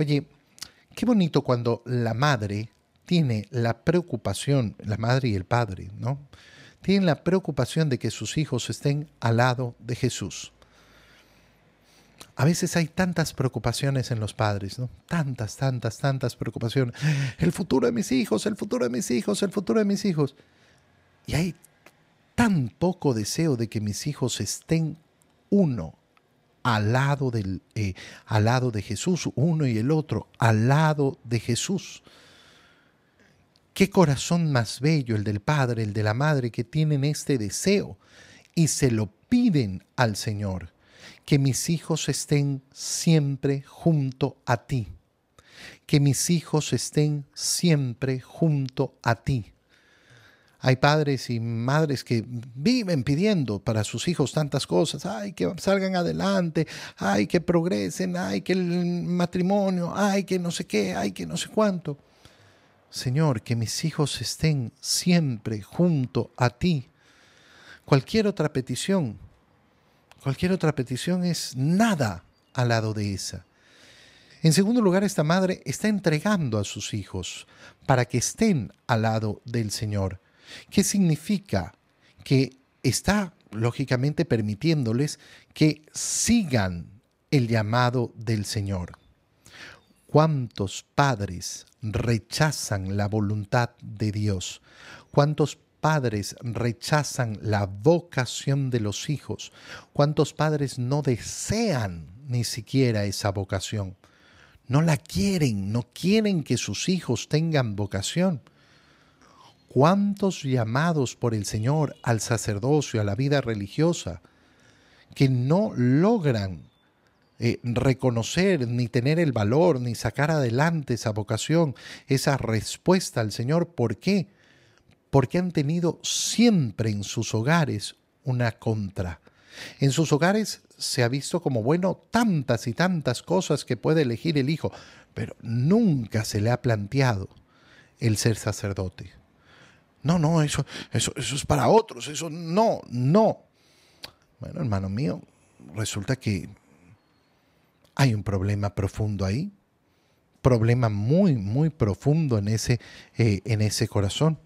Oye, qué bonito cuando la madre tiene la preocupación, la madre y el padre, ¿no? Tienen la preocupación de que sus hijos estén al lado de Jesús. A veces hay tantas preocupaciones en los padres, ¿no? Tantas, tantas, tantas preocupaciones. El futuro de mis hijos, el futuro de mis hijos, el futuro de mis hijos. Y hay tan poco deseo de que mis hijos estén uno al lado, del, eh, al lado de Jesús, uno y el otro, al lado de Jesús. Qué corazón más bello el del padre, el de la madre, que tienen este deseo y se lo piden al Señor, que mis hijos estén siempre junto a ti, que mis hijos estén siempre junto a ti. Hay padres y madres que viven pidiendo para sus hijos tantas cosas, ay, que salgan adelante, ay, que progresen, ay, que el matrimonio, ay, que no sé qué, ay, que no sé cuánto. Señor, que mis hijos estén siempre junto a ti. Cualquier otra petición, cualquier otra petición es nada al lado de esa. En segundo lugar, esta madre está entregando a sus hijos para que estén al lado del Señor. ¿Qué significa? Que está, lógicamente, permitiéndoles que sigan el llamado del Señor. ¿Cuántos padres rechazan la voluntad de Dios? ¿Cuántos padres rechazan la vocación de los hijos? ¿Cuántos padres no desean ni siquiera esa vocación? No la quieren, no quieren que sus hijos tengan vocación. ¿Cuántos llamados por el Señor al sacerdocio, a la vida religiosa, que no logran eh, reconocer, ni tener el valor, ni sacar adelante esa vocación, esa respuesta al Señor. ¿Por qué? Porque han tenido siempre en sus hogares una contra. En sus hogares se ha visto como bueno tantas y tantas cosas que puede elegir el hijo, pero nunca se le ha planteado el ser sacerdote. No, no, eso, eso, eso es para otros, eso no, no. Bueno, hermano mío, resulta que hay un problema profundo ahí, problema muy, muy profundo en ese, eh, en ese corazón.